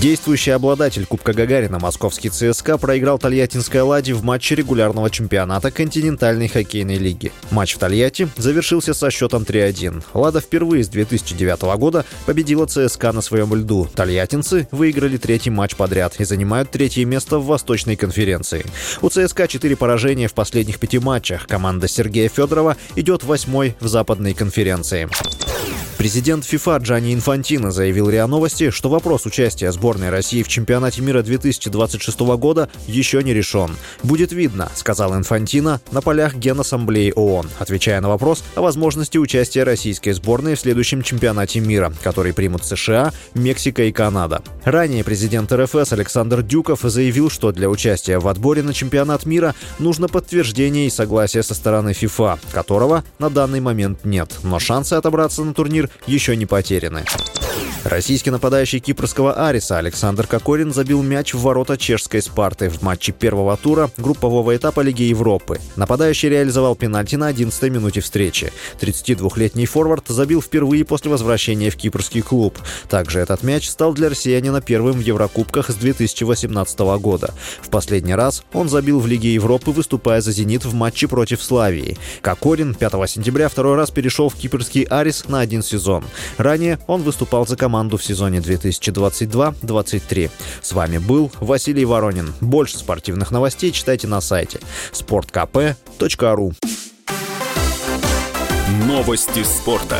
Действующий обладатель Кубка Гагарина московский ЦСКА проиграл Тольяттинской «Ладе» в матче регулярного чемпионата континентальной хоккейной лиги. Матч в Тольятти завершился со счетом 3-1. «Лада» впервые с 2009 года победила ЦСКА на своем льду. Тольяттинцы выиграли третий матч подряд и занимают третье место в Восточной конференции. У ЦСКА четыре поражения в последних пяти матчах. Команда Сергея Федорова идет восьмой в Западной конференции. Президент ФИФА Джани Инфантино заявил РИА Новости, что вопрос участия сборной России в чемпионате мира 2026 года еще не решен. «Будет видно», — сказал Инфантино на полях Генассамблеи ООН, отвечая на вопрос о возможности участия российской сборной в следующем чемпионате мира, который примут США, Мексика и Канада. Ранее президент РФС Александр Дюков заявил, что для участия в отборе на чемпионат мира нужно подтверждение и согласие со стороны ФИФА, которого на данный момент нет, но шансы отобраться на турнир еще не потеряны. Российский нападающий кипрского Ариса Александр Кокорин забил мяч в ворота чешской «Спарты» в матче первого тура группового этапа Лиги Европы. Нападающий реализовал пенальти на 11-й минуте встречи. 32-летний форвард забил впервые после возвращения в кипрский клуб. Также этот мяч стал для россиянина первым в Еврокубках с 2018 года. В последний раз он забил в Лиге Европы, выступая за «Зенит» в матче против Славии. Кокорин 5 сентября второй раз перешел в кипрский Арис на один сезон. Ранее он выступал за команду в сезоне 2022-23. С вами был Василий Воронин. Больше спортивных новостей читайте на сайте sportkp.ru Новости спорта.